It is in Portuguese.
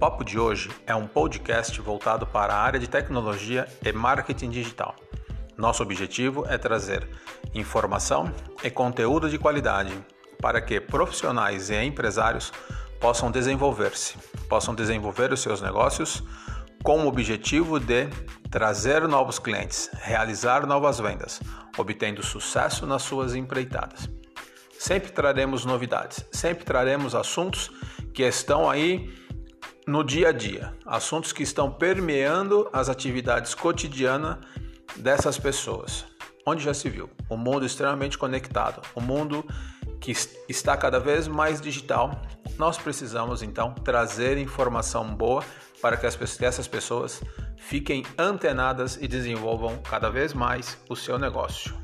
Papo de hoje é um podcast voltado para a área de tecnologia e marketing digital. Nosso objetivo é trazer informação e conteúdo de qualidade para que profissionais e empresários possam desenvolver-se, possam desenvolver os seus negócios com o objetivo de trazer novos clientes, realizar novas vendas, obtendo sucesso nas suas empreitadas. Sempre traremos novidades, sempre traremos assuntos que estão aí no dia a dia, assuntos que estão permeando as atividades cotidianas dessas pessoas. Onde já se viu? O um mundo extremamente conectado, o um mundo que está cada vez mais digital. Nós precisamos então trazer informação boa para que, as, que essas pessoas fiquem antenadas e desenvolvam cada vez mais o seu negócio.